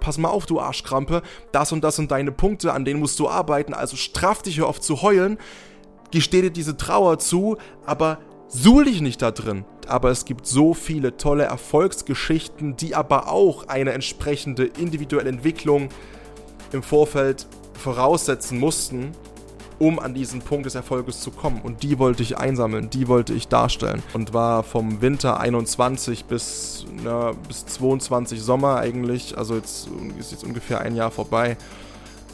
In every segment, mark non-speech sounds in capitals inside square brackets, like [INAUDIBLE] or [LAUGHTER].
pass mal auf, du Arschkrampe, das und das sind deine Punkte, an denen musst du arbeiten, also straff dich, hör auf zu heulen, gesteh dir diese Trauer zu, aber suhl dich nicht da drin. Aber es gibt so viele tolle Erfolgsgeschichten, die aber auch eine entsprechende individuelle Entwicklung im Vorfeld voraussetzen mussten, um an diesen Punkt des Erfolges zu kommen. Und die wollte ich einsammeln, die wollte ich darstellen. Und war vom Winter 21 bis, na, bis 22 Sommer eigentlich, also jetzt ist jetzt ungefähr ein Jahr vorbei,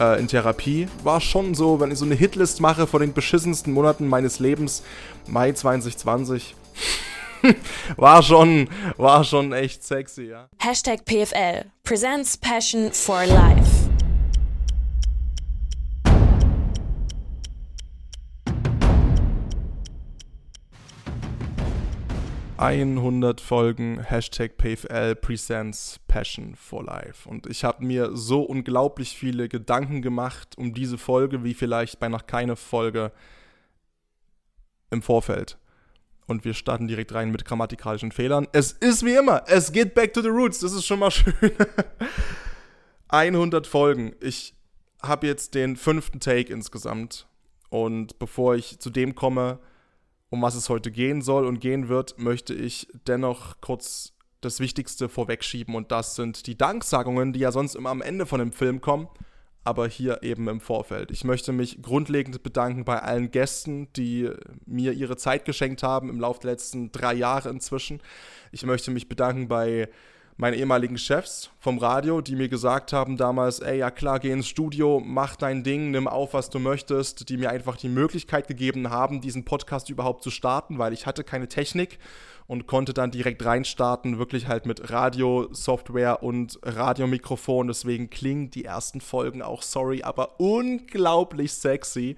äh, in Therapie. War schon so, wenn ich so eine Hitlist mache von den beschissensten Monaten meines Lebens, Mai 2020. [LAUGHS] war schon, war schon echt sexy, ja. Hashtag PFL presents Passion for Life. 100 Folgen Hashtag PFL Presents Passion for Life. Und ich habe mir so unglaublich viele Gedanken gemacht um diese Folge, wie vielleicht bei noch keine Folge im Vorfeld. Und wir starten direkt rein mit grammatikalischen Fehlern. Es ist wie immer, es geht back to the roots, das ist schon mal [LAUGHS] schön. 100 Folgen. Ich habe jetzt den fünften Take insgesamt. Und bevor ich zu dem komme, um was es heute gehen soll und gehen wird, möchte ich dennoch kurz das Wichtigste vorwegschieben und das sind die Danksagungen, die ja sonst immer am Ende von dem Film kommen, aber hier eben im Vorfeld. Ich möchte mich grundlegend bedanken bei allen Gästen, die mir ihre Zeit geschenkt haben im Laufe der letzten drei Jahre inzwischen. Ich möchte mich bedanken bei meine ehemaligen Chefs vom Radio, die mir gesagt haben damals, ey, ja klar, geh ins Studio, mach dein Ding, nimm auf, was du möchtest, die mir einfach die Möglichkeit gegeben haben, diesen Podcast überhaupt zu starten, weil ich hatte keine Technik und konnte dann direkt reinstarten, wirklich halt mit Radio-Software und Radiomikrofon. Deswegen klingen die ersten Folgen auch, sorry, aber unglaublich sexy,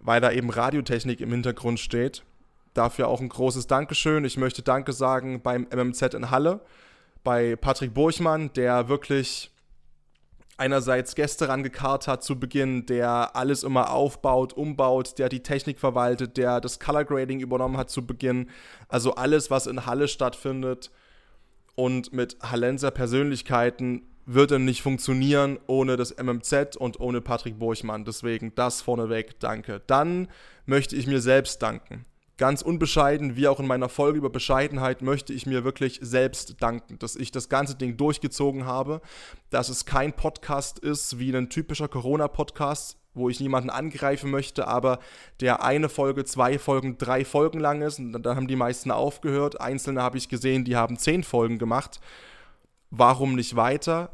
weil da eben Radiotechnik im Hintergrund steht. Dafür auch ein großes Dankeschön. Ich möchte Danke sagen beim MMZ in Halle bei Patrick Burchmann, der wirklich einerseits Gäste rangekarrt hat zu Beginn, der alles immer aufbaut, umbaut, der die Technik verwaltet, der das Color Grading übernommen hat zu Beginn. Also alles, was in Halle stattfindet und mit Hallenser Persönlichkeiten würde nicht funktionieren ohne das MMZ und ohne Patrick Burchmann. Deswegen das vorneweg, danke. Dann möchte ich mir selbst danken ganz unbescheiden, wie auch in meiner Folge über Bescheidenheit, möchte ich mir wirklich selbst danken, dass ich das ganze Ding durchgezogen habe, dass es kein Podcast ist wie ein typischer Corona-Podcast, wo ich niemanden angreifen möchte, aber der eine Folge, zwei Folgen, drei Folgen lang ist und dann haben die meisten aufgehört. Einzelne habe ich gesehen, die haben zehn Folgen gemacht. Warum nicht weiter?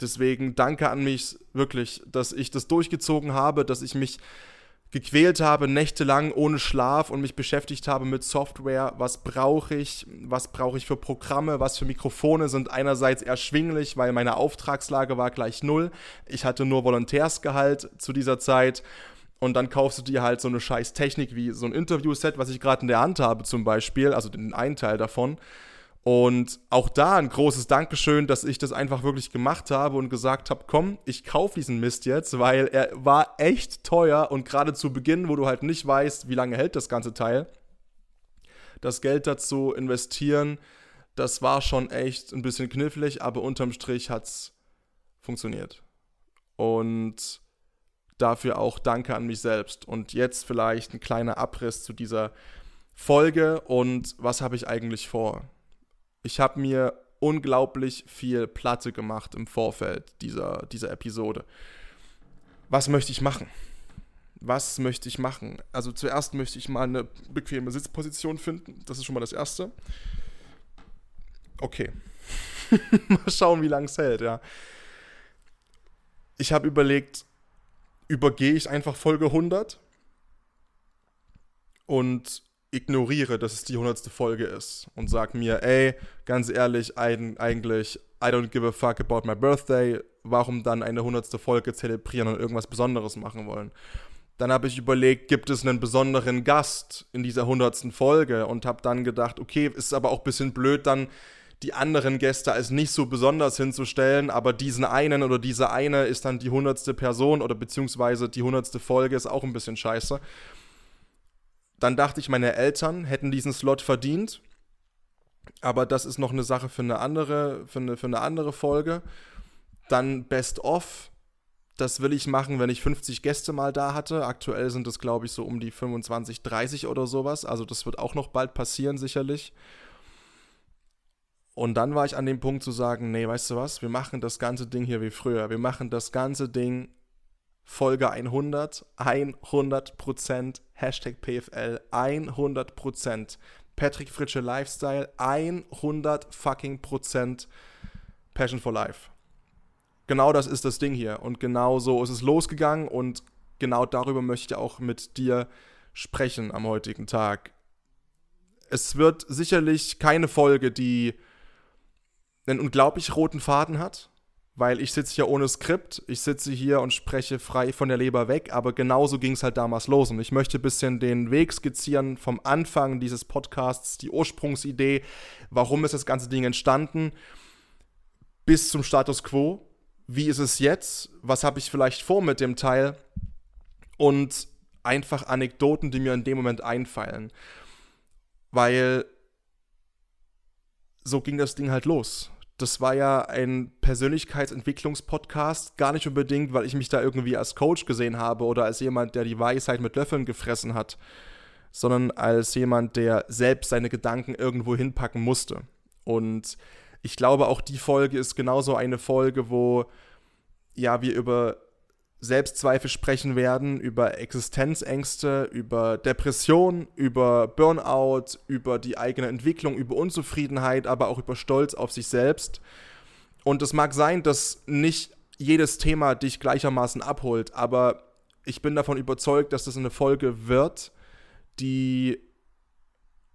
Deswegen danke an mich wirklich, dass ich das durchgezogen habe, dass ich mich gequält habe, nächtelang ohne Schlaf und mich beschäftigt habe mit Software. Was brauche ich? Was brauche ich für Programme? Was für Mikrofone sind einerseits erschwinglich, weil meine Auftragslage war gleich null. Ich hatte nur Volontärsgehalt zu dieser Zeit. Und dann kaufst du dir halt so eine scheiß Technik wie so ein Interview-Set, was ich gerade in der Hand habe zum Beispiel, also den einen Teil davon. Und auch da ein großes Dankeschön, dass ich das einfach wirklich gemacht habe und gesagt habe, komm, ich kaufe diesen Mist jetzt, weil er war echt teuer und gerade zu Beginn, wo du halt nicht weißt, wie lange hält das ganze Teil, das Geld dazu investieren, das war schon echt ein bisschen knifflig, aber unterm Strich hat es funktioniert. Und dafür auch Danke an mich selbst. Und jetzt vielleicht ein kleiner Abriss zu dieser Folge und was habe ich eigentlich vor? Ich habe mir unglaublich viel Platte gemacht im Vorfeld dieser, dieser Episode. Was möchte ich machen? Was möchte ich machen? Also zuerst möchte ich mal eine bequeme Sitzposition finden. Das ist schon mal das Erste. Okay. [LAUGHS] mal schauen, wie lange es hält, ja. Ich habe überlegt, übergehe ich einfach Folge 100 und ignoriere, dass es die hundertste Folge ist und sag mir, ey, ganz ehrlich, eigentlich, I don't give a fuck about my birthday, warum dann eine hundertste Folge zelebrieren und irgendwas Besonderes machen wollen? Dann habe ich überlegt, gibt es einen besonderen Gast in dieser hundertsten Folge und habe dann gedacht, okay, ist aber auch ein bisschen blöd, dann die anderen Gäste als nicht so besonders hinzustellen, aber diesen einen oder diese eine ist dann die hundertste Person oder beziehungsweise die hundertste Folge ist auch ein bisschen scheiße. Dann dachte ich, meine Eltern hätten diesen Slot verdient. Aber das ist noch eine Sache für eine andere, für eine, für eine andere Folge. Dann Best of. Das will ich machen, wenn ich 50 Gäste mal da hatte. Aktuell sind es, glaube ich, so um die 25, 30 oder sowas. Also das wird auch noch bald passieren, sicherlich. Und dann war ich an dem Punkt zu sagen, nee, weißt du was, wir machen das ganze Ding hier wie früher. Wir machen das ganze Ding Folge 100, 100%, Hashtag PFL, 100%, Patrick Fritsche Lifestyle, 100 fucking Prozent Passion for Life. Genau das ist das Ding hier und genau so ist es losgegangen und genau darüber möchte ich auch mit dir sprechen am heutigen Tag. Es wird sicherlich keine Folge, die einen unglaublich roten Faden hat, weil ich sitze hier ohne Skript, ich sitze hier und spreche frei von der Leber weg, aber genauso ging es halt damals los. Und ich möchte ein bisschen den Weg skizzieren vom Anfang dieses Podcasts, die Ursprungsidee, warum ist das ganze Ding entstanden, bis zum Status quo, wie ist es jetzt, was habe ich vielleicht vor mit dem Teil? Und einfach Anekdoten, die mir in dem Moment einfallen, weil so ging das Ding halt los das war ja ein Persönlichkeitsentwicklungspodcast, gar nicht unbedingt, weil ich mich da irgendwie als Coach gesehen habe oder als jemand, der die Weisheit mit Löffeln gefressen hat, sondern als jemand, der selbst seine Gedanken irgendwo hinpacken musste. Und ich glaube, auch die Folge ist genauso eine Folge, wo ja wir über Selbstzweifel sprechen werden, über Existenzängste, über Depression, über Burnout, über die eigene Entwicklung, über Unzufriedenheit, aber auch über Stolz auf sich selbst. Und es mag sein, dass nicht jedes Thema dich gleichermaßen abholt, aber ich bin davon überzeugt, dass das eine Folge wird, die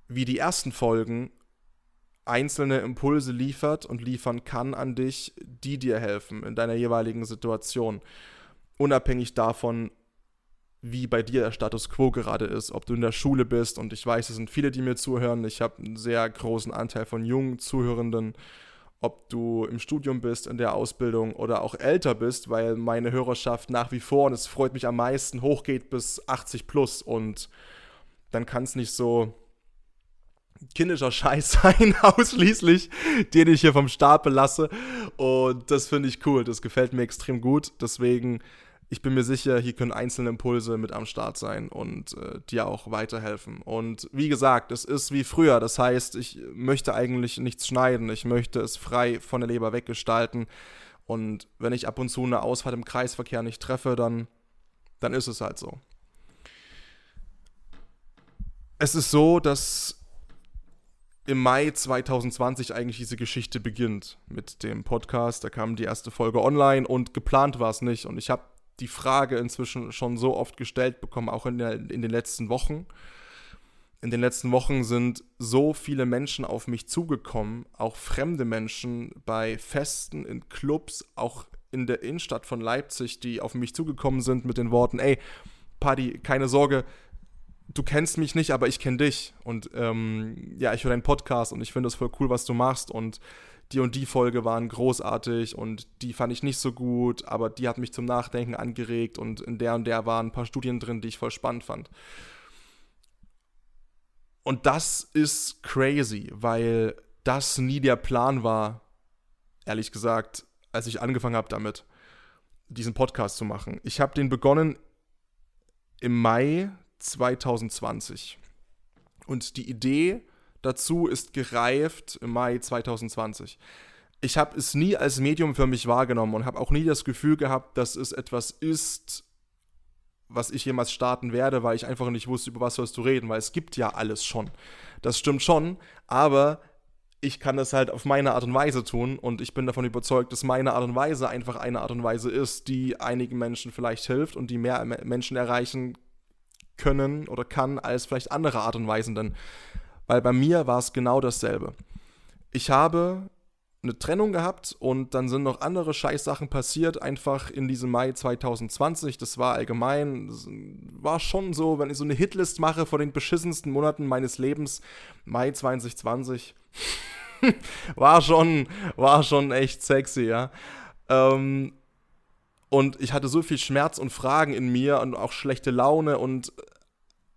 wie die ersten Folgen einzelne Impulse liefert und liefern kann an dich, die dir helfen in deiner jeweiligen Situation unabhängig davon, wie bei dir der Status quo gerade ist, ob du in der Schule bist und ich weiß, es sind viele, die mir zuhören. Ich habe einen sehr großen Anteil von jungen Zuhörenden, ob du im Studium bist, in der Ausbildung oder auch älter bist, weil meine Hörerschaft nach wie vor, und es freut mich am meisten, hochgeht bis 80 plus und dann kann es nicht so kindischer Scheiß [LAUGHS] sein, ausschließlich, den ich hier vom Stapel lasse. Und das finde ich cool, das gefällt mir extrem gut. Deswegen, ich bin mir sicher, hier können einzelne Impulse mit am Start sein und äh, dir auch weiterhelfen. Und wie gesagt, es ist wie früher. Das heißt, ich möchte eigentlich nichts schneiden. Ich möchte es frei von der Leber weggestalten. Und wenn ich ab und zu eine Ausfahrt im Kreisverkehr nicht treffe, dann, dann ist es halt so. Es ist so, dass im Mai 2020 eigentlich diese Geschichte beginnt mit dem Podcast. Da kam die erste Folge online und geplant war es nicht. Und ich habe die Frage inzwischen schon so oft gestellt bekommen, auch in, der, in den letzten Wochen. In den letzten Wochen sind so viele Menschen auf mich zugekommen, auch fremde Menschen bei Festen, in Clubs, auch in der Innenstadt von Leipzig, die auf mich zugekommen sind mit den Worten, ey, Paddy, keine Sorge, du kennst mich nicht, aber ich kenne dich. Und ähm, ja, ich höre deinen Podcast und ich finde es voll cool, was du machst. Und die und die Folge waren großartig und die fand ich nicht so gut, aber die hat mich zum Nachdenken angeregt und in der und der waren ein paar Studien drin, die ich voll spannend fand. Und das ist crazy, weil das nie der Plan war, ehrlich gesagt, als ich angefangen habe damit, diesen Podcast zu machen. Ich habe den begonnen im Mai 2020. Und die Idee dazu ist gereift im Mai 2020. Ich habe es nie als Medium für mich wahrgenommen und habe auch nie das Gefühl gehabt, dass es etwas ist, was ich jemals starten werde, weil ich einfach nicht wusste, über was sollst du reden, weil es gibt ja alles schon. Das stimmt schon, aber ich kann das halt auf meine Art und Weise tun und ich bin davon überzeugt, dass meine Art und Weise einfach eine Art und Weise ist, die einigen Menschen vielleicht hilft und die mehr Menschen erreichen können oder kann als vielleicht andere Art und Weisen denn. Weil bei mir war es genau dasselbe. Ich habe eine Trennung gehabt und dann sind noch andere Scheißsachen passiert, einfach in diesem Mai 2020. Das war allgemein, das war schon so, wenn ich so eine Hitlist mache von den beschissensten Monaten meines Lebens, Mai 2020, [LAUGHS] war schon, war schon echt sexy, ja. Ähm, und ich hatte so viel Schmerz und Fragen in mir und auch schlechte Laune und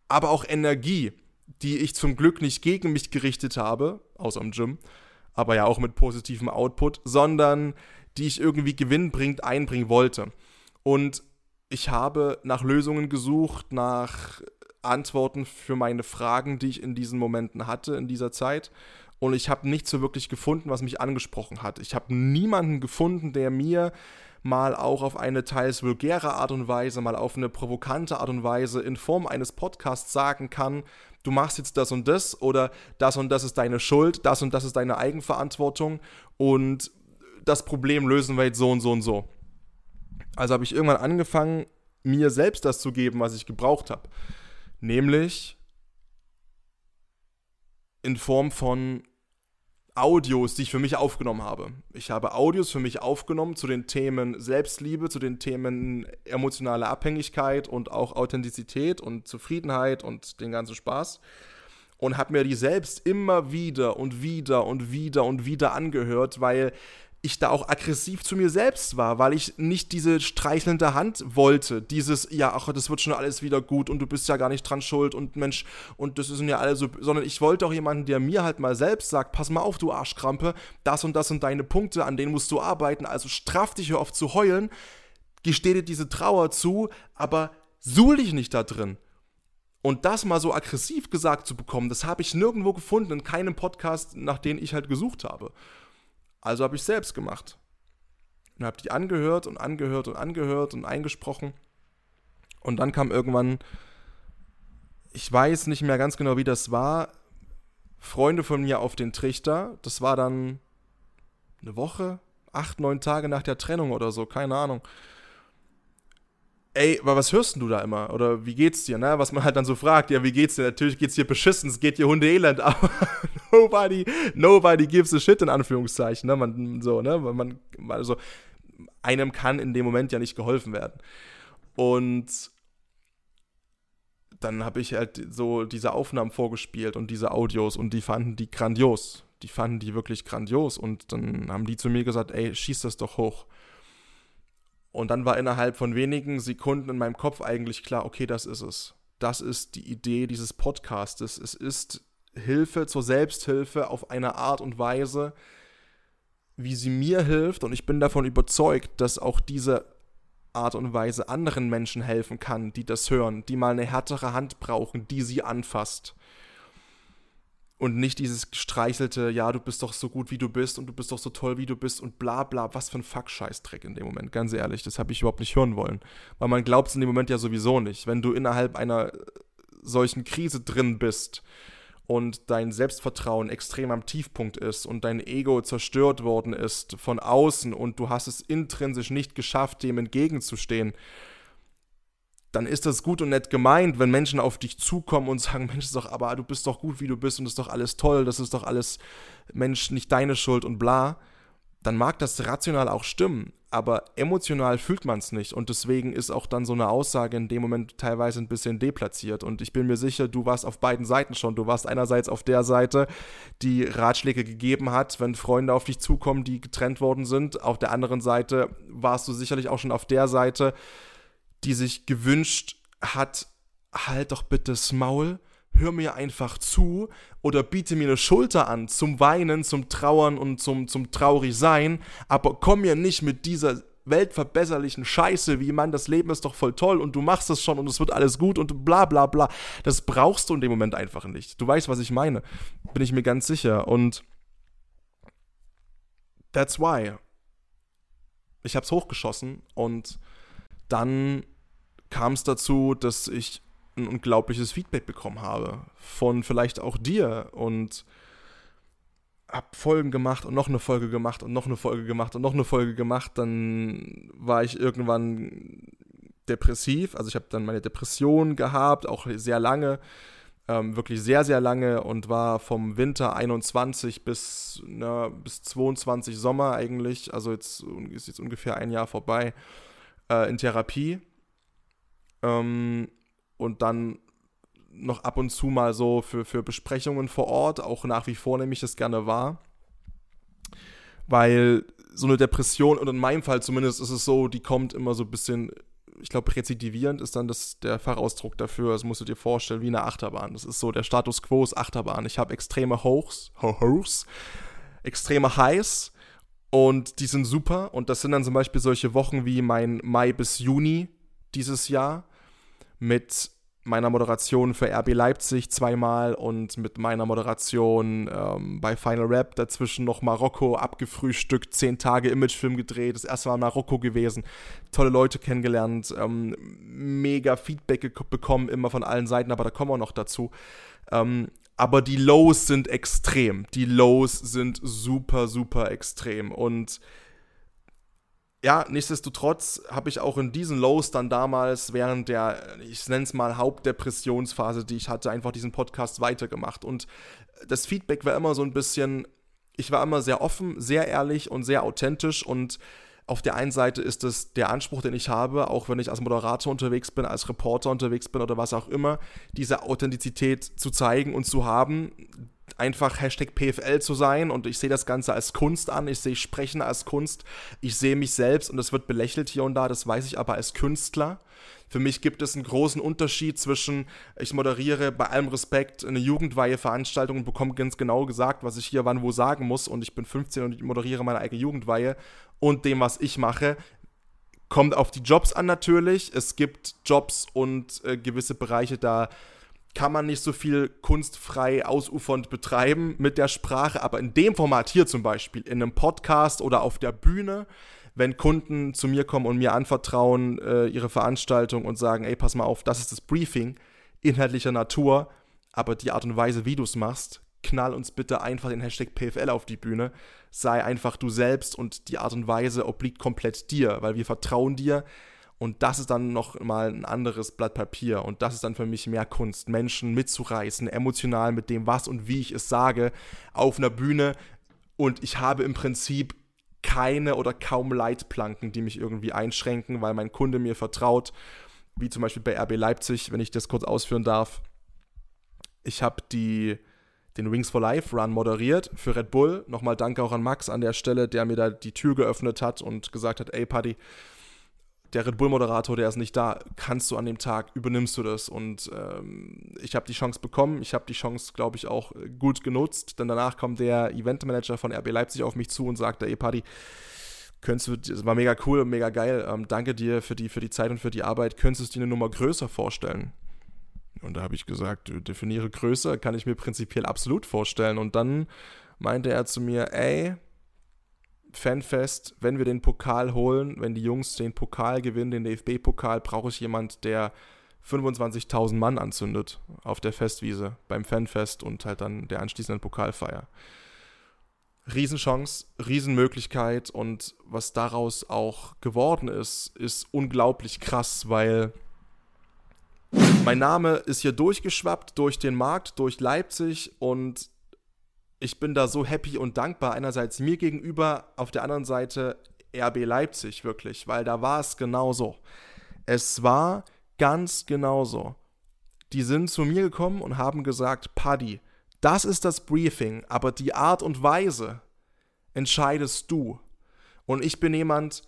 aber auch Energie, die ich zum Glück nicht gegen mich gerichtet habe, außer im Gym, aber ja auch mit positivem Output, sondern die ich irgendwie gewinnbringend einbringen wollte. Und ich habe nach Lösungen gesucht, nach Antworten für meine Fragen, die ich in diesen Momenten hatte, in dieser Zeit. Und ich habe nichts so wirklich gefunden, was mich angesprochen hat. Ich habe niemanden gefunden, der mir mal auch auf eine teils vulgäre Art und Weise, mal auf eine provokante Art und Weise in Form eines Podcasts sagen kann, du machst jetzt das und das oder das und das ist deine Schuld, das und das ist deine Eigenverantwortung und das Problem lösen wir jetzt so und so und so. Also habe ich irgendwann angefangen, mir selbst das zu geben, was ich gebraucht habe. Nämlich in Form von Audios, die ich für mich aufgenommen habe. Ich habe Audios für mich aufgenommen zu den Themen Selbstliebe, zu den Themen emotionale Abhängigkeit und auch Authentizität und Zufriedenheit und den ganzen Spaß. Und habe mir die selbst immer wieder und wieder und wieder und wieder angehört, weil ich da auch aggressiv zu mir selbst war, weil ich nicht diese streichelnde Hand wollte. Dieses, ja, ach, das wird schon alles wieder gut und du bist ja gar nicht dran schuld und Mensch, und das ist ja alles so, sondern ich wollte auch jemanden, der mir halt mal selbst sagt, pass mal auf, du Arschkrampe, das und das sind deine Punkte, an denen musst du arbeiten, also straff dich, hör auf zu heulen, gesteh dir diese Trauer zu, aber suhl dich nicht da drin. Und das mal so aggressiv gesagt zu bekommen, das habe ich nirgendwo gefunden, in keinem Podcast, nach dem ich halt gesucht habe. Also habe ich selbst gemacht. Und habe die angehört und angehört und angehört und eingesprochen. Und dann kam irgendwann, ich weiß nicht mehr ganz genau, wie das war, Freunde von mir auf den Trichter. Das war dann eine Woche, acht, neun Tage nach der Trennung oder so, keine Ahnung ey, was hörst du da immer? Oder wie geht's dir, ne? Was man halt dann so fragt, ja, wie geht's dir? Natürlich geht's dir beschissen, es geht dir Hundeelend, [LAUGHS] aber nobody, nobody gives a shit, in Anführungszeichen, ne? Man, so, ne? Man, also, einem kann in dem Moment ja nicht geholfen werden. Und dann habe ich halt so diese Aufnahmen vorgespielt und diese Audios und die fanden die grandios. Die fanden die wirklich grandios und dann haben die zu mir gesagt, ey, schieß das doch hoch. Und dann war innerhalb von wenigen Sekunden in meinem Kopf eigentlich klar, okay, das ist es. Das ist die Idee dieses Podcastes. Es ist Hilfe zur Selbsthilfe auf eine Art und Weise, wie sie mir hilft. Und ich bin davon überzeugt, dass auch diese Art und Weise anderen Menschen helfen kann, die das hören, die mal eine härtere Hand brauchen, die sie anfasst und nicht dieses gestreichelte, ja, du bist doch so gut, wie du bist und du bist doch so toll, wie du bist und bla bla, was für ein Fuck-Scheißdreck in dem Moment, ganz ehrlich, das habe ich überhaupt nicht hören wollen. Weil man glaubt es in dem Moment ja sowieso nicht. Wenn du innerhalb einer solchen Krise drin bist und dein Selbstvertrauen extrem am Tiefpunkt ist und dein Ego zerstört worden ist von außen und du hast es intrinsisch nicht geschafft, dem entgegenzustehen, dann ist das gut und nett gemeint, wenn Menschen auf dich zukommen und sagen, Mensch, doch, aber du bist doch gut, wie du bist und ist doch alles toll, das ist doch alles, Mensch, nicht deine Schuld und bla, dann mag das rational auch stimmen, aber emotional fühlt man es nicht und deswegen ist auch dann so eine Aussage in dem Moment teilweise ein bisschen deplatziert und ich bin mir sicher, du warst auf beiden Seiten schon, du warst einerseits auf der Seite, die Ratschläge gegeben hat, wenn Freunde auf dich zukommen, die getrennt worden sind, auf der anderen Seite warst du sicherlich auch schon auf der Seite, die sich gewünscht hat, halt doch bitte das Maul, hör mir einfach zu oder biete mir eine Schulter an zum Weinen, zum Trauern und zum, zum Traurigsein, aber komm mir nicht mit dieser weltverbesserlichen Scheiße, wie man, das Leben ist doch voll toll und du machst es schon und es wird alles gut und bla bla bla. Das brauchst du in dem Moment einfach nicht. Du weißt, was ich meine. Bin ich mir ganz sicher. Und that's why. Ich hab's hochgeschossen und dann kam es dazu, dass ich ein unglaubliches Feedback bekommen habe. Von vielleicht auch dir und hab Folgen gemacht und noch eine Folge gemacht und noch eine Folge gemacht und noch eine Folge gemacht. Dann war ich irgendwann depressiv. Also ich habe dann meine Depression gehabt, auch sehr lange. Ähm, wirklich sehr, sehr lange und war vom Winter 21 bis, na, bis 22 Sommer eigentlich, also jetzt ist jetzt ungefähr ein Jahr vorbei, äh, in Therapie. Ähm, und dann noch ab und zu mal so für, für Besprechungen vor Ort, auch nach wie vor nehme ich das gerne wahr. Weil so eine Depression, und in meinem Fall zumindest ist es so, die kommt immer so ein bisschen, ich glaube, rezidivierend ist dann das, der Fachausdruck dafür. Das musst du dir vorstellen, wie eine Achterbahn. Das ist so, der Status quo ist Achterbahn. Ich habe extreme Hochs, Hochs, extreme Highs Und die sind super. Und das sind dann zum Beispiel solche Wochen wie mein Mai bis Juni dieses Jahr mit meiner Moderation für RB Leipzig zweimal und mit meiner Moderation ähm, bei Final Rap dazwischen noch Marokko abgefrühstückt, zehn Tage Imagefilm gedreht, das erste Mal in Marokko gewesen, tolle Leute kennengelernt, ähm, mega Feedback bekommen, immer von allen Seiten, aber da kommen wir noch dazu. Ähm, aber die Lows sind extrem. Die Lows sind super, super extrem. Und ja, nichtsdestotrotz habe ich auch in diesen Lows dann damals während der, ich nenne es mal Hauptdepressionsphase, die ich hatte, einfach diesen Podcast weitergemacht. Und das Feedback war immer so ein bisschen, ich war immer sehr offen, sehr ehrlich und sehr authentisch und auf der einen Seite ist es der Anspruch, den ich habe, auch wenn ich als Moderator unterwegs bin, als Reporter unterwegs bin oder was auch immer, diese Authentizität zu zeigen und zu haben, einfach Hashtag PFL zu sein. Und ich sehe das Ganze als Kunst an, ich sehe Sprechen als Kunst, ich sehe mich selbst und es wird belächelt hier und da, das weiß ich aber als Künstler. Für mich gibt es einen großen Unterschied zwischen, ich moderiere bei allem Respekt eine Jugendweihe-Veranstaltung und bekomme ganz genau gesagt, was ich hier wann wo sagen muss. Und ich bin 15 und ich moderiere meine eigene Jugendweihe und dem, was ich mache. Kommt auf die Jobs an natürlich. Es gibt Jobs und äh, gewisse Bereiche, da kann man nicht so viel kunstfrei ausufernd betreiben mit der Sprache, aber in dem Format hier zum Beispiel, in einem Podcast oder auf der Bühne, wenn Kunden zu mir kommen und mir anvertrauen äh, ihre Veranstaltung und sagen, ey, pass mal auf, das ist das Briefing inhaltlicher Natur, aber die Art und Weise, wie du es machst, knall uns bitte einfach den Hashtag PFL auf die Bühne. Sei einfach du selbst und die Art und Weise obliegt komplett dir, weil wir vertrauen dir. Und das ist dann noch mal ein anderes Blatt Papier. Und das ist dann für mich mehr Kunst, Menschen mitzureißen, emotional mit dem, was und wie ich es sage, auf einer Bühne. Und ich habe im Prinzip keine oder kaum Leitplanken, die mich irgendwie einschränken, weil mein Kunde mir vertraut, wie zum Beispiel bei RB Leipzig, wenn ich das kurz ausführen darf. Ich habe die den Wings for Life Run moderiert für Red Bull. Nochmal danke auch an Max an der Stelle, der mir da die Tür geöffnet hat und gesagt hat, ey Paddy, der Red Bull-Moderator, der ist nicht da, kannst du an dem Tag, übernimmst du das. Und ähm, ich habe die Chance bekommen, ich habe die Chance, glaube ich, auch gut genutzt, denn danach kommt der Eventmanager von RB Leipzig auf mich zu und sagt, ey Paddy, könntest du, das war mega cool mega geil, ähm, danke dir für die, für die Zeit und für die Arbeit, könntest du dir eine Nummer größer vorstellen? Und da habe ich gesagt, definiere größer, kann ich mir prinzipiell absolut vorstellen. Und dann meinte er zu mir, ey, Fanfest, wenn wir den Pokal holen, wenn die Jungs den Pokal gewinnen, den DFB-Pokal, brauche ich jemand, der 25.000 Mann anzündet auf der Festwiese beim Fanfest und halt dann der anschließenden Pokalfeier. Riesenchance, Riesenmöglichkeit und was daraus auch geworden ist, ist unglaublich krass, weil mein Name ist hier durchgeschwappt durch den Markt, durch Leipzig und ich bin da so happy und dankbar, einerseits mir gegenüber, auf der anderen Seite RB Leipzig wirklich, weil da war es genauso. Es war ganz genauso. Die sind zu mir gekommen und haben gesagt, Paddy, das ist das Briefing, aber die Art und Weise entscheidest du. Und ich bin jemand,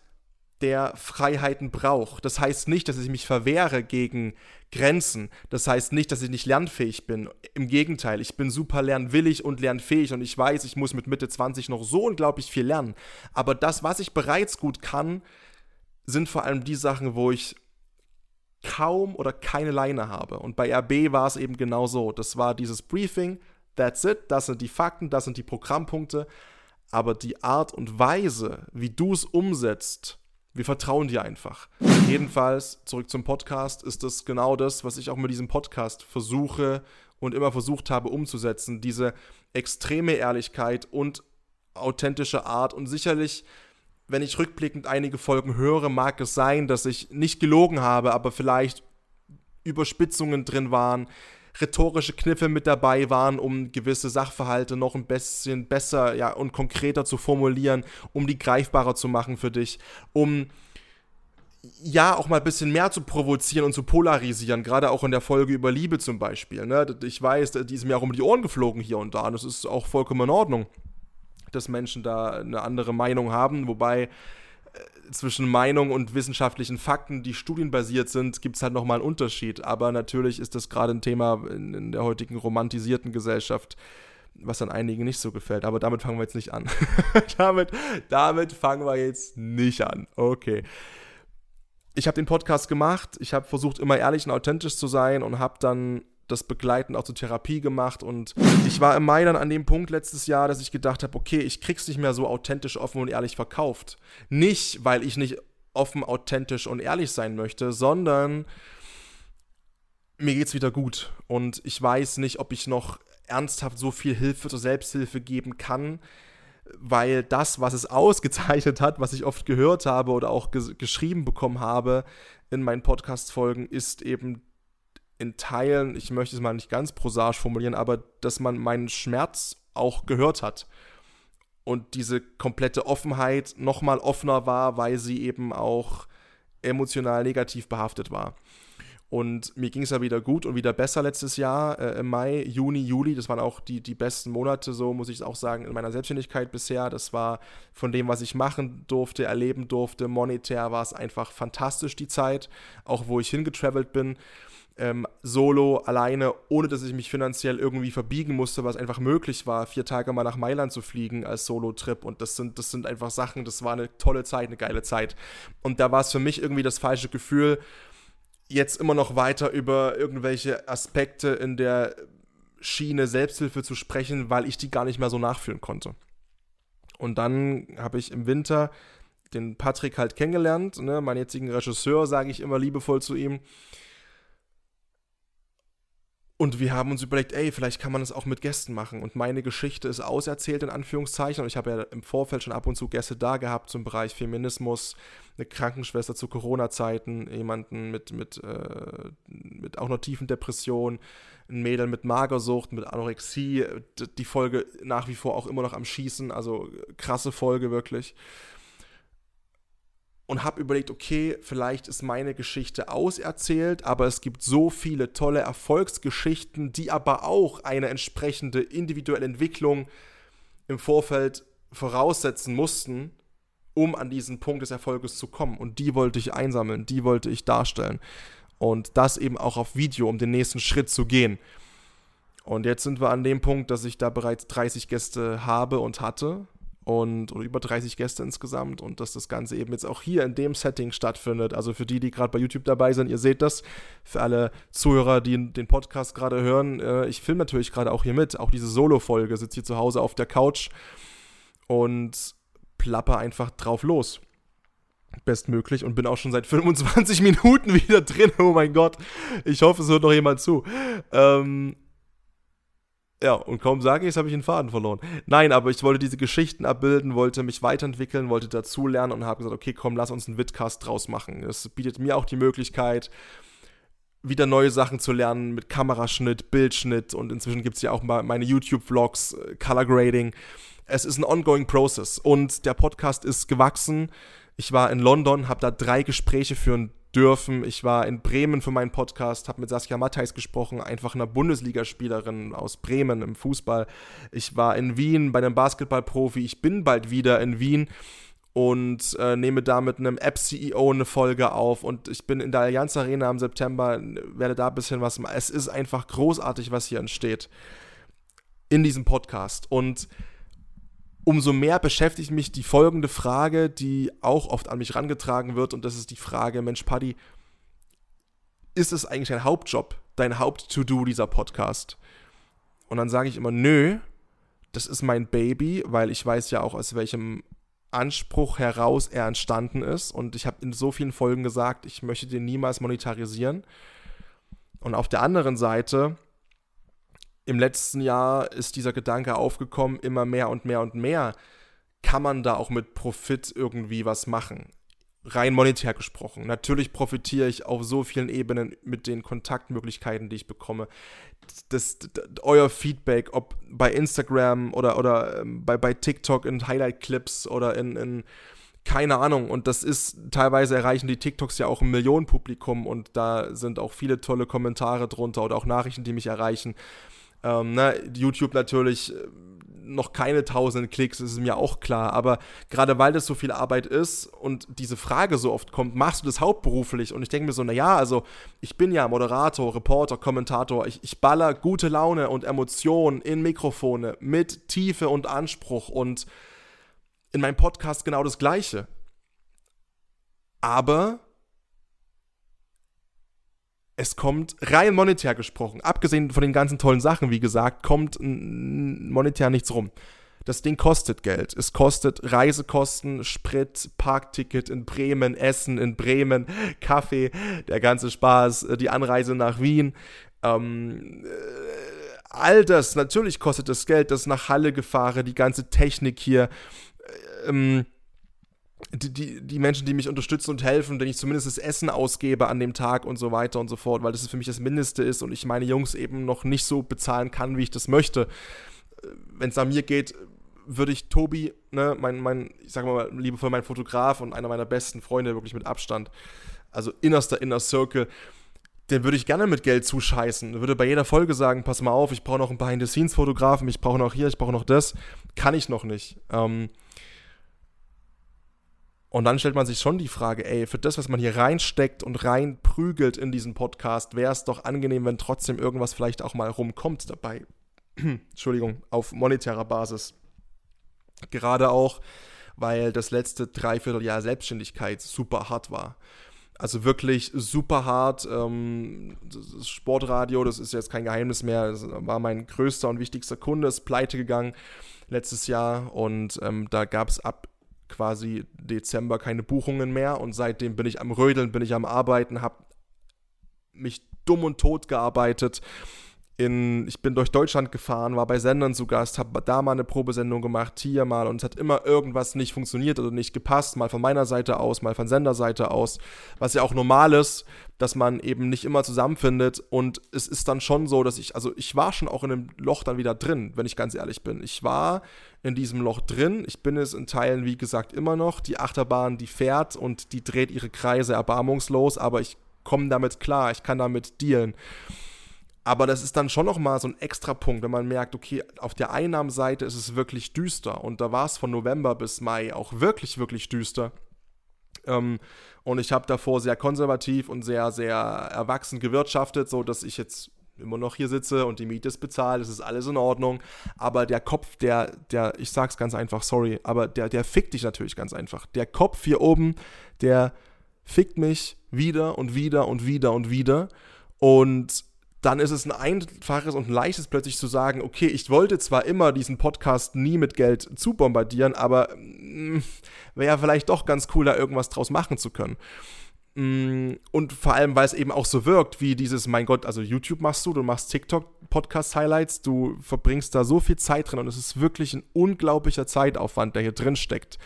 der Freiheiten braucht. Das heißt nicht, dass ich mich verwehre gegen Grenzen. Das heißt nicht, dass ich nicht lernfähig bin. Im Gegenteil, ich bin super lernwillig und lernfähig und ich weiß, ich muss mit Mitte 20 noch so unglaublich viel lernen. Aber das, was ich bereits gut kann, sind vor allem die Sachen, wo ich kaum oder keine Leine habe. Und bei RB war es eben genau so. Das war dieses Briefing, that's it, das sind die Fakten, das sind die Programmpunkte. Aber die Art und Weise, wie du es umsetzt, wir vertrauen dir einfach. Jedenfalls, zurück zum Podcast, ist das genau das, was ich auch mit diesem Podcast versuche und immer versucht habe umzusetzen. Diese extreme Ehrlichkeit und authentische Art. Und sicherlich, wenn ich rückblickend einige Folgen höre, mag es sein, dass ich nicht gelogen habe, aber vielleicht Überspitzungen drin waren, rhetorische Kniffe mit dabei waren, um gewisse Sachverhalte noch ein bisschen besser ja, und konkreter zu formulieren, um die greifbarer zu machen für dich, um ja auch mal ein bisschen mehr zu provozieren und zu polarisieren, gerade auch in der Folge über Liebe zum Beispiel. Ne? Ich weiß, die ist mir auch um die Ohren geflogen hier und da und das ist auch vollkommen in Ordnung, dass Menschen da eine andere Meinung haben, wobei zwischen Meinung und wissenschaftlichen Fakten, die studienbasiert sind, gibt es halt nochmal einen Unterschied. Aber natürlich ist das gerade ein Thema in, in, der heutigen romantisierten Gesellschaft was dann einigen nicht so gefällt. Aber damit fangen wir jetzt nicht an. [LAUGHS] damit, damit fangen wir jetzt nicht an. Okay. Ich habe den Podcast gemacht. Ich habe versucht, immer ehrlich und authentisch zu sein und habe dann das Begleiten auch zur Therapie gemacht. Und ich war im Mai dann an dem Punkt letztes Jahr, dass ich gedacht habe, okay, ich krieg's nicht mehr so authentisch, offen und ehrlich verkauft. Nicht, weil ich nicht offen, authentisch und ehrlich sein möchte, sondern mir geht's wieder gut. Und ich weiß nicht, ob ich noch ernsthaft so viel Hilfe zur Selbsthilfe geben kann, weil das, was es [LAUGHS] ausgezeichnet hat, was ich oft gehört habe oder auch ges geschrieben bekommen habe in meinen Podcast-Folgen, ist eben in Teilen, ich möchte es mal nicht ganz prosaisch formulieren, aber dass man meinen Schmerz auch gehört hat. Und diese komplette Offenheit nochmal offener war, weil sie eben auch emotional negativ behaftet war. Und mir ging es ja wieder gut und wieder besser letztes Jahr, äh, im Mai, Juni, Juli. Das waren auch die, die besten Monate, so muss ich auch sagen, in meiner Selbstständigkeit bisher. Das war von dem, was ich machen durfte, erleben durfte. Monetär war es einfach fantastisch, die Zeit. Auch wo ich hingetravelt bin. Ähm, solo, alleine, ohne dass ich mich finanziell irgendwie verbiegen musste, was einfach möglich war, vier Tage mal nach Mailand zu fliegen als Solo-Trip. Und das sind, das sind einfach Sachen, das war eine tolle Zeit, eine geile Zeit. Und da war es für mich irgendwie das falsche Gefühl, jetzt immer noch weiter über irgendwelche Aspekte in der Schiene Selbsthilfe zu sprechen, weil ich die gar nicht mehr so nachfühlen konnte. Und dann habe ich im Winter den Patrick halt kennengelernt, ne, meinen jetzigen Regisseur, sage ich immer liebevoll zu ihm. Und wir haben uns überlegt, ey, vielleicht kann man das auch mit Gästen machen. Und meine Geschichte ist auserzählt, in Anführungszeichen. Und ich habe ja im Vorfeld schon ab und zu Gäste da gehabt zum Bereich Feminismus, eine Krankenschwester zu Corona-Zeiten, jemanden mit, mit, äh, mit auch noch tiefen Depressionen, ein Mädel mit Magersucht, mit Anorexie. Die Folge nach wie vor auch immer noch am Schießen. Also krasse Folge wirklich und habe überlegt, okay, vielleicht ist meine Geschichte auserzählt, aber es gibt so viele tolle Erfolgsgeschichten, die aber auch eine entsprechende individuelle Entwicklung im Vorfeld voraussetzen mussten, um an diesen Punkt des Erfolges zu kommen. Und die wollte ich einsammeln, die wollte ich darstellen. Und das eben auch auf Video, um den nächsten Schritt zu gehen. Und jetzt sind wir an dem Punkt, dass ich da bereits 30 Gäste habe und hatte und oder über 30 Gäste insgesamt und dass das Ganze eben jetzt auch hier in dem Setting stattfindet. Also für die, die gerade bei YouTube dabei sind, ihr seht das. Für alle Zuhörer, die den Podcast gerade hören, äh, ich filme natürlich gerade auch hier mit, auch diese Solo-Folge, sitze hier zu Hause auf der Couch und plapper einfach drauf los. Bestmöglich und bin auch schon seit 25 [LAUGHS] Minuten wieder drin. Oh mein Gott. Ich hoffe, es hört noch jemand zu. Ähm, ja, und kaum sage ich es, habe ich den Faden verloren. Nein, aber ich wollte diese Geschichten abbilden, wollte mich weiterentwickeln, wollte dazulernen und habe gesagt, okay, komm, lass uns einen Vidcast draus machen. Es bietet mir auch die Möglichkeit, wieder neue Sachen zu lernen mit Kameraschnitt, Bildschnitt und inzwischen gibt es ja auch mal meine YouTube-Vlogs, äh, Color Grading. Es ist ein ongoing Process und der Podcast ist gewachsen. Ich war in London, habe da drei Gespräche führen dürfen. Ich war in Bremen für meinen Podcast, habe mit Saskia Matthijs gesprochen, einfach einer Bundesligaspielerin aus Bremen im Fußball. Ich war in Wien bei einem Basketballprofi. Ich bin bald wieder in Wien und äh, nehme da mit einem App-CEO eine Folge auf und ich bin in der Allianz Arena im September, werde da ein bisschen was machen. Es ist einfach großartig, was hier entsteht in diesem Podcast und umso mehr beschäftigt mich die folgende Frage, die auch oft an mich rangetragen wird, und das ist die Frage, Mensch, Paddy, ist es eigentlich dein Hauptjob, dein Haupt-To-Do dieser Podcast? Und dann sage ich immer, nö, das ist mein Baby, weil ich weiß ja auch, aus welchem Anspruch heraus er entstanden ist. Und ich habe in so vielen Folgen gesagt, ich möchte den niemals monetarisieren. Und auf der anderen Seite im letzten Jahr ist dieser Gedanke aufgekommen, immer mehr und mehr und mehr. Kann man da auch mit Profit irgendwie was machen? Rein monetär gesprochen. Natürlich profitiere ich auf so vielen Ebenen mit den Kontaktmöglichkeiten, die ich bekomme. Das, das, euer Feedback, ob bei Instagram oder, oder ähm, bei, bei TikTok in Highlight-Clips oder in, in keine Ahnung. Und das ist, teilweise erreichen die TikToks ja auch ein Millionenpublikum und da sind auch viele tolle Kommentare drunter oder auch Nachrichten, die mich erreichen. Ähm, ne, YouTube natürlich äh, noch keine tausenden Klicks, ist mir auch klar. Aber gerade weil das so viel Arbeit ist und diese Frage so oft kommt, machst du das hauptberuflich? Und ich denke mir so, naja, also ich bin ja Moderator, Reporter, Kommentator. Ich, ich baller gute Laune und Emotionen in Mikrofone mit Tiefe und Anspruch und in meinem Podcast genau das Gleiche. Aber es kommt rein monetär gesprochen, abgesehen von den ganzen tollen Sachen, wie gesagt, kommt monetär nichts rum. Das Ding kostet Geld. Es kostet Reisekosten, Sprit, Parkticket in Bremen, Essen in Bremen, [LAUGHS] Kaffee, der ganze Spaß, äh, die Anreise nach Wien. Ähm, äh, all das, natürlich kostet es Geld, das nach Halle gefahren, die ganze Technik hier. Ähm, die, die, die Menschen, die mich unterstützen und helfen, wenn ich zumindest das Essen ausgebe an dem Tag und so weiter und so fort, weil das für mich das Mindeste ist und ich meine Jungs eben noch nicht so bezahlen kann, wie ich das möchte. Wenn es an mir geht, würde ich Tobi, ne, mein, mein, ich sag mal liebevoll mein Fotograf und einer meiner besten Freunde, wirklich mit Abstand, also innerster Inner Circle, den würde ich gerne mit Geld zuscheißen. Würde bei jeder Folge sagen, pass mal auf, ich brauche noch einen Behind-the-Scenes-Fotografen, ich brauche noch hier, ich brauche noch das. Kann ich noch nicht. Ähm, und dann stellt man sich schon die Frage, ey, für das, was man hier reinsteckt und reinprügelt in diesen Podcast, wäre es doch angenehm, wenn trotzdem irgendwas vielleicht auch mal rumkommt dabei. [CLEARS THROAT] Entschuldigung, auf monetärer Basis. Gerade auch, weil das letzte Dreivierteljahr Selbstständigkeit super hart war. Also wirklich super hart. Ähm, das Sportradio, das ist jetzt kein Geheimnis mehr, das war mein größter und wichtigster Kunde, ist pleite gegangen letztes Jahr und ähm, da gab es ab quasi Dezember keine Buchungen mehr und seitdem bin ich am Rödeln, bin ich am Arbeiten, habe mich dumm und tot gearbeitet in, ich bin durch Deutschland gefahren, war bei Sendern zu Gast, habe da mal eine Probesendung gemacht, hier mal und es hat immer irgendwas nicht funktioniert oder nicht gepasst, mal von meiner Seite aus, mal von Senderseite aus, was ja auch normal ist, dass man eben nicht immer zusammenfindet und es ist dann schon so, dass ich, also ich war schon auch in einem Loch dann wieder drin, wenn ich ganz ehrlich bin. Ich war in diesem Loch drin, ich bin es in Teilen, wie gesagt, immer noch, die Achterbahn, die fährt und die dreht ihre Kreise erbarmungslos, aber ich komme damit klar, ich kann damit dealen. Aber das ist dann schon nochmal so ein extra Punkt, wenn man merkt, okay, auf der Einnahmenseite ist es wirklich düster. Und da war es von November bis Mai auch wirklich, wirklich düster. Ähm, und ich habe davor sehr konservativ und sehr, sehr erwachsen gewirtschaftet, so dass ich jetzt immer noch hier sitze und die Miete ist bezahlt, es ist alles in Ordnung. Aber der Kopf, der, der, ich sag's ganz einfach, sorry, aber der, der fickt dich natürlich ganz einfach. Der Kopf hier oben, der fickt mich wieder und wieder und wieder und wieder. Und dann ist es ein einfaches und ein leichtes plötzlich zu sagen, okay, ich wollte zwar immer diesen Podcast nie mit Geld zubombardieren, aber mm, wäre ja vielleicht doch ganz cool, da irgendwas draus machen zu können. Mm, und vor allem, weil es eben auch so wirkt, wie dieses, mein Gott, also YouTube machst du, du machst TikTok-Podcast-Highlights, du verbringst da so viel Zeit drin und es ist wirklich ein unglaublicher Zeitaufwand, der hier drin steckt.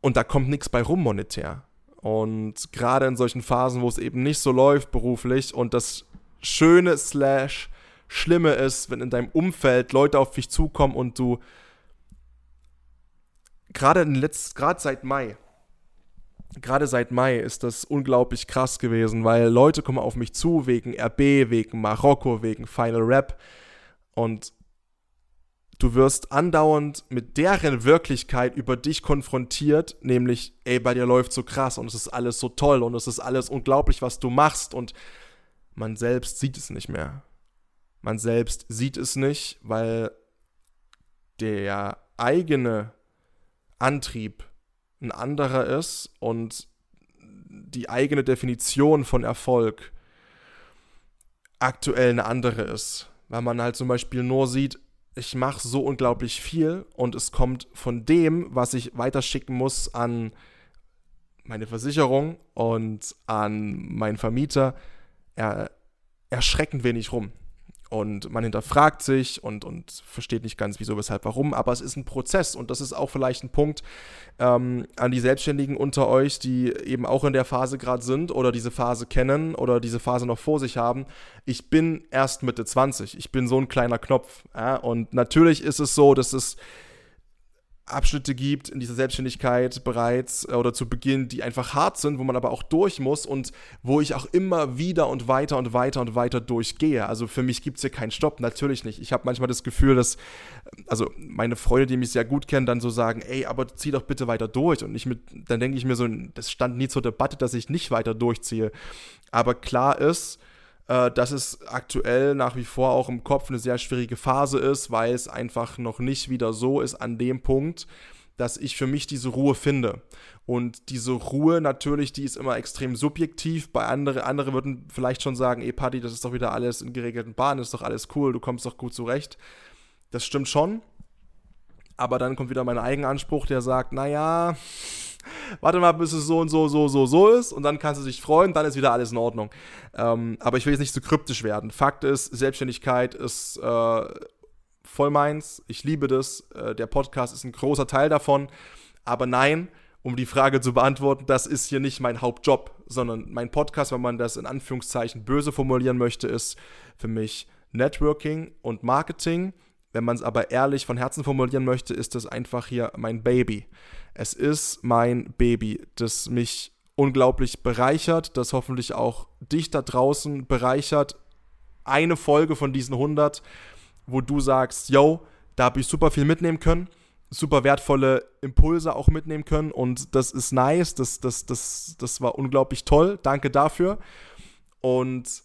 Und da kommt nichts bei rum monetär. Und gerade in solchen Phasen, wo es eben nicht so läuft beruflich und das Schöne slash Schlimme ist, wenn in deinem Umfeld Leute auf dich zukommen und du gerade gerade seit Mai, gerade seit Mai ist das unglaublich krass gewesen, weil Leute kommen auf mich zu wegen RB, wegen Marokko, wegen Final Rap und du wirst andauernd mit deren Wirklichkeit über dich konfrontiert, nämlich, ey, bei dir läuft so krass und es ist alles so toll und es ist alles unglaublich, was du machst und man selbst sieht es nicht mehr. Man selbst sieht es nicht, weil der eigene Antrieb ein anderer ist und die eigene Definition von Erfolg aktuell eine andere ist. Weil man halt zum Beispiel nur sieht, ich mache so unglaublich viel und es kommt von dem, was ich weiterschicken muss an meine Versicherung und an meinen Vermieter, er, erschreckend wenig rum. Und man hinterfragt sich und, und versteht nicht ganz, wieso, weshalb, warum. Aber es ist ein Prozess und das ist auch vielleicht ein Punkt ähm, an die Selbstständigen unter euch, die eben auch in der Phase gerade sind oder diese Phase kennen oder diese Phase noch vor sich haben. Ich bin erst Mitte 20. Ich bin so ein kleiner Knopf. Ja? Und natürlich ist es so, dass es Abschnitte gibt in dieser Selbstständigkeit bereits äh, oder zu Beginn, die einfach hart sind, wo man aber auch durch muss und wo ich auch immer wieder und weiter und weiter und weiter durchgehe. Also für mich gibt es hier keinen Stopp, natürlich nicht. Ich habe manchmal das Gefühl, dass, also meine Freunde, die mich sehr gut kennen, dann so sagen, ey, aber zieh doch bitte weiter durch. Und ich mit, dann denke ich mir so, das stand nie zur Debatte, dass ich nicht weiter durchziehe. Aber klar ist, äh, dass es aktuell nach wie vor auch im Kopf eine sehr schwierige Phase ist, weil es einfach noch nicht wieder so ist an dem Punkt, dass ich für mich diese Ruhe finde. Und diese Ruhe natürlich, die ist immer extrem subjektiv. Bei andere, andere würden vielleicht schon sagen, ey Paddy, das ist doch wieder alles in geregelten Bahnen, ist doch alles cool, du kommst doch gut zurecht. Das stimmt schon. Aber dann kommt wieder mein Eigenanspruch, der sagt, naja, warte mal, bis es so und so, so, so, so ist und dann kannst du dich freuen, dann ist wieder alles in Ordnung. Ähm, aber ich will jetzt nicht zu so kryptisch werden. Fakt ist, Selbstständigkeit ist äh, voll meins. Ich liebe das. Äh, der Podcast ist ein großer Teil davon. Aber nein, um die Frage zu beantworten, das ist hier nicht mein Hauptjob, sondern mein Podcast, wenn man das in Anführungszeichen böse formulieren möchte, ist für mich Networking und Marketing. Wenn man es aber ehrlich von Herzen formulieren möchte, ist das einfach hier mein Baby. Es ist mein Baby, das mich unglaublich bereichert, das hoffentlich auch dich da draußen bereichert. Eine Folge von diesen 100, wo du sagst, yo, da habe ich super viel mitnehmen können, super wertvolle Impulse auch mitnehmen können und das ist nice, das, das, das, das war unglaublich toll, danke dafür. Und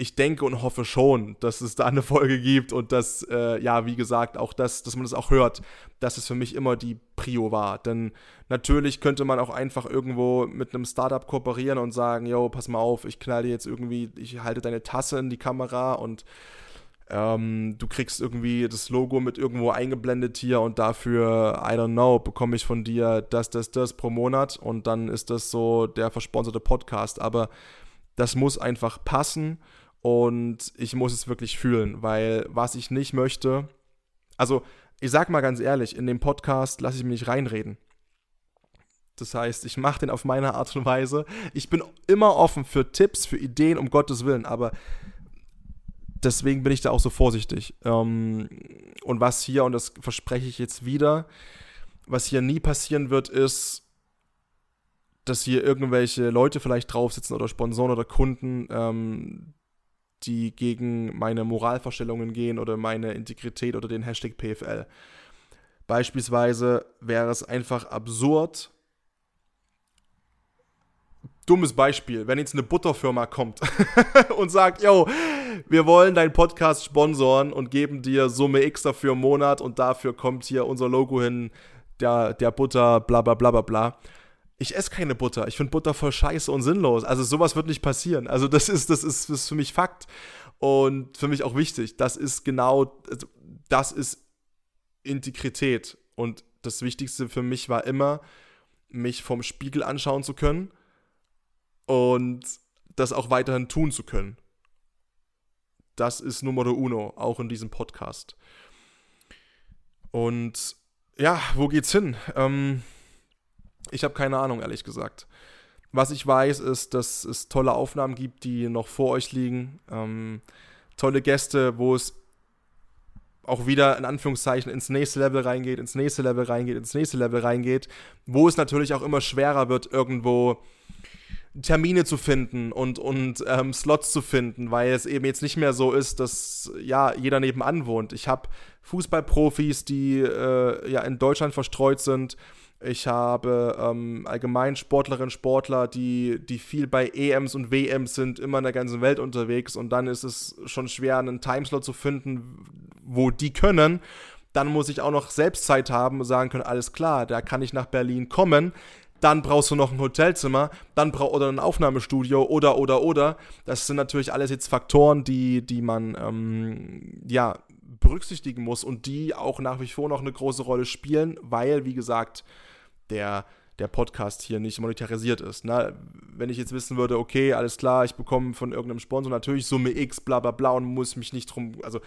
ich denke und hoffe schon, dass es da eine Folge gibt und dass, äh, ja, wie gesagt, auch das, dass man das auch hört, dass es für mich immer die Prio war. Denn natürlich könnte man auch einfach irgendwo mit einem Startup kooperieren und sagen, yo, pass mal auf, ich knall dir jetzt irgendwie, ich halte deine Tasse in die Kamera und ähm, du kriegst irgendwie das Logo mit irgendwo eingeblendet hier und dafür, I don't know, bekomme ich von dir das, das, das pro Monat und dann ist das so der versponserte Podcast. Aber das muss einfach passen und ich muss es wirklich fühlen, weil was ich nicht möchte, also ich sag mal ganz ehrlich, in dem Podcast lasse ich mich nicht reinreden. Das heißt, ich mache den auf meine Art und Weise. Ich bin immer offen für Tipps, für Ideen, um Gottes Willen, aber deswegen bin ich da auch so vorsichtig. Ähm, und was hier, und das verspreche ich jetzt wieder, was hier nie passieren wird, ist, dass hier irgendwelche Leute vielleicht drauf sitzen oder Sponsoren oder Kunden, ähm, die gegen meine Moralvorstellungen gehen oder meine Integrität oder den Hashtag PFL. Beispielsweise wäre es einfach absurd, dummes Beispiel, wenn jetzt eine Butterfirma kommt [LAUGHS] und sagt, yo, wir wollen deinen Podcast sponsoren und geben dir Summe X dafür im Monat und dafür kommt hier unser Logo hin, der, der Butter, bla bla bla bla bla ich esse keine Butter. Ich finde Butter voll scheiße und sinnlos. Also sowas wird nicht passieren. Also das ist, das ist, das ist für mich Fakt und für mich auch wichtig. Das ist genau, also das ist Integrität. Und das Wichtigste für mich war immer, mich vom Spiegel anschauen zu können und das auch weiterhin tun zu können. Das ist Nummer uno, auch in diesem Podcast. Und ja, wo geht's hin? Ähm, ich habe keine Ahnung, ehrlich gesagt. Was ich weiß, ist, dass es tolle Aufnahmen gibt, die noch vor euch liegen. Ähm, tolle Gäste, wo es auch wieder in Anführungszeichen ins nächste Level reingeht, ins nächste Level reingeht, ins nächste Level reingeht, wo es natürlich auch immer schwerer wird, irgendwo Termine zu finden und, und ähm, Slots zu finden, weil es eben jetzt nicht mehr so ist, dass ja jeder nebenan wohnt. Ich habe Fußballprofis, die äh, ja in Deutschland verstreut sind, ich habe ähm, allgemein Sportlerinnen, Sportler, die, die viel bei EMs und WMs sind, immer in der ganzen Welt unterwegs. Und dann ist es schon schwer, einen Timeslot zu finden, wo die können. Dann muss ich auch noch selbst Zeit haben und sagen können, alles klar, da kann ich nach Berlin kommen. Dann brauchst du noch ein Hotelzimmer, dann brauch, oder ein Aufnahmestudio oder, oder, oder. Das sind natürlich alles jetzt Faktoren, die, die man, ähm, ja, berücksichtigen muss und die auch nach wie vor noch eine große Rolle spielen, weil, wie gesagt, der, der Podcast hier nicht monetarisiert ist. Na, wenn ich jetzt wissen würde, okay, alles klar, ich bekomme von irgendeinem Sponsor natürlich Summe X, bla bla bla und muss mich nicht drum, also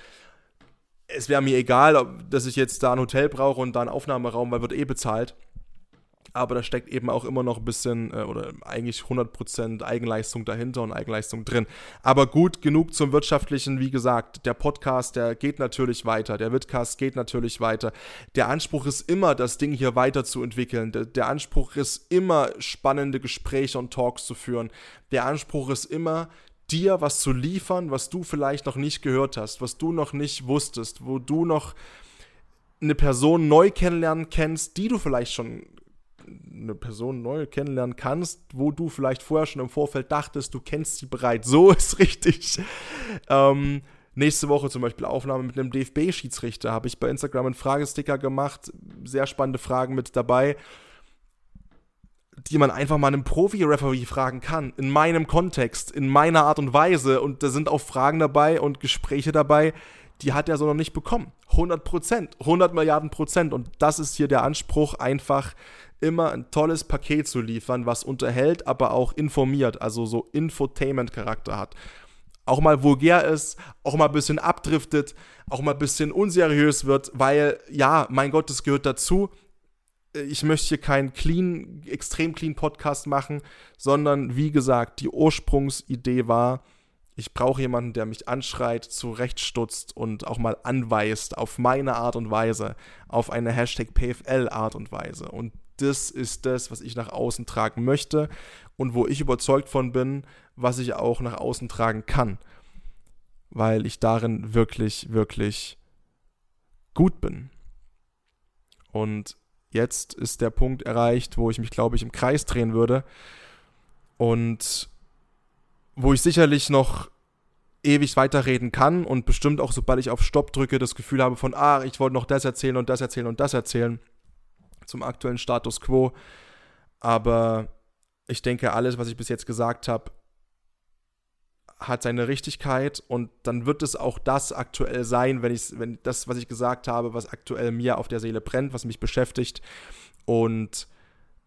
es wäre mir egal, ob, dass ich jetzt da ein Hotel brauche und da einen Aufnahmeraum, weil wird eh bezahlt. Aber da steckt eben auch immer noch ein bisschen äh, oder eigentlich 100% Eigenleistung dahinter und Eigenleistung drin. Aber gut, genug zum Wirtschaftlichen. Wie gesagt, der Podcast, der geht natürlich weiter. Der Vidcast geht natürlich weiter. Der Anspruch ist immer, das Ding hier weiterzuentwickeln. Der, der Anspruch ist immer, spannende Gespräche und Talks zu führen. Der Anspruch ist immer, dir was zu liefern, was du vielleicht noch nicht gehört hast, was du noch nicht wusstest, wo du noch eine Person neu kennenlernen kennst, die du vielleicht schon eine Person neu kennenlernen kannst, wo du vielleicht vorher schon im Vorfeld dachtest, du kennst sie bereits. So [LAUGHS] ist richtig. Ähm, nächste Woche zum Beispiel Aufnahme mit einem DFB-Schiedsrichter. Habe ich bei Instagram einen Fragesticker gemacht. Sehr spannende Fragen mit dabei, die man einfach mal einem Profi-Referee fragen kann. In meinem Kontext, in meiner Art und Weise. Und da sind auch Fragen dabei und Gespräche dabei, die hat er so noch nicht bekommen. 100 Prozent, 100 Milliarden Prozent. Und das ist hier der Anspruch, einfach immer ein tolles Paket zu liefern, was unterhält, aber auch informiert, also so Infotainment-Charakter hat. Auch mal vulgär ist, auch mal ein bisschen abdriftet, auch mal ein bisschen unseriös wird, weil, ja, mein Gott, das gehört dazu. Ich möchte hier keinen clean, extrem clean Podcast machen, sondern wie gesagt, die Ursprungsidee war, ich brauche jemanden, der mich anschreit, zurechtstutzt und auch mal anweist auf meine Art und Weise, auf eine Hashtag PFL Art und Weise. Und das ist das, was ich nach außen tragen möchte und wo ich überzeugt von bin, was ich auch nach außen tragen kann. Weil ich darin wirklich, wirklich gut bin. Und jetzt ist der Punkt erreicht, wo ich mich, glaube ich, im Kreis drehen würde. Und wo ich sicherlich noch ewig weiterreden kann und bestimmt auch, sobald ich auf Stopp drücke, das Gefühl habe von, ah, ich wollte noch das erzählen und das erzählen und das erzählen zum aktuellen Status quo. Aber ich denke, alles, was ich bis jetzt gesagt habe, hat seine Richtigkeit und dann wird es auch das aktuell sein, wenn ich wenn das, was ich gesagt habe, was aktuell mir auf der Seele brennt, was mich beschäftigt und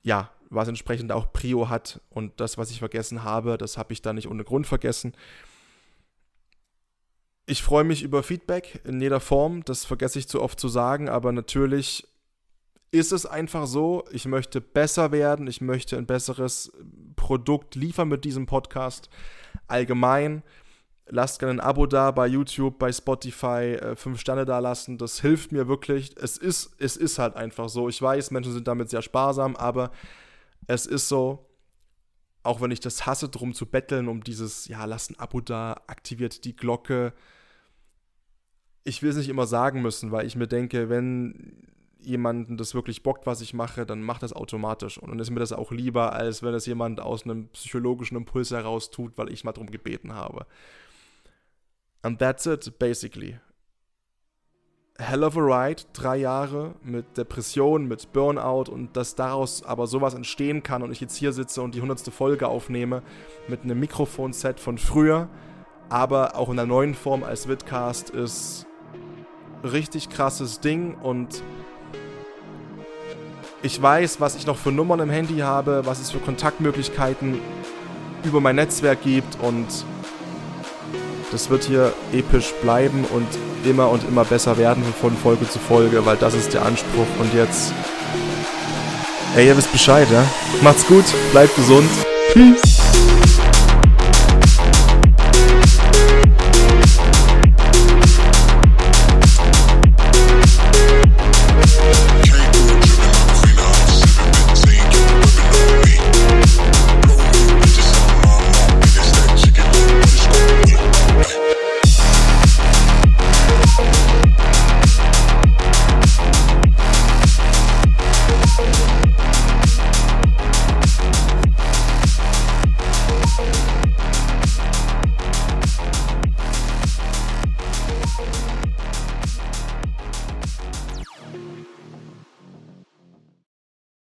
ja, was entsprechend auch Prio hat und das, was ich vergessen habe, das habe ich da nicht ohne Grund vergessen. Ich freue mich über Feedback in jeder Form, das vergesse ich zu oft zu sagen, aber natürlich ist es einfach so, ich möchte besser werden, ich möchte ein besseres Produkt liefern mit diesem Podcast. Allgemein, lasst gerne ein Abo da bei YouTube, bei Spotify, äh, fünf Sterne da lassen, das hilft mir wirklich. Es ist, es ist halt einfach so. Ich weiß, Menschen sind damit sehr sparsam, aber es ist so, auch wenn ich das hasse, drum zu betteln, um dieses, ja, lasst ein Abo da, aktiviert die Glocke. Ich will es nicht immer sagen müssen, weil ich mir denke, wenn jemanden das wirklich bockt, was ich mache, dann macht das automatisch. Und dann ist mir das auch lieber, als wenn es jemand aus einem psychologischen Impuls heraus tut, weil ich mal drum gebeten habe. And that's it, basically. Hell of a ride, drei Jahre mit Depression, mit Burnout und dass daraus aber sowas entstehen kann und ich jetzt hier sitze und die hundertste Folge aufnehme mit einem Mikrofonset von früher, aber auch in der neuen Form als Vidcast ist richtig krasses Ding und ich weiß, was ich noch für Nummern im Handy habe, was es für Kontaktmöglichkeiten über mein Netzwerk gibt und das wird hier episch bleiben und immer und immer besser werden von Folge zu Folge, weil das ist der Anspruch. Und jetzt, ey, ihr wisst Bescheid, ja? Macht's gut, bleibt gesund. Peace.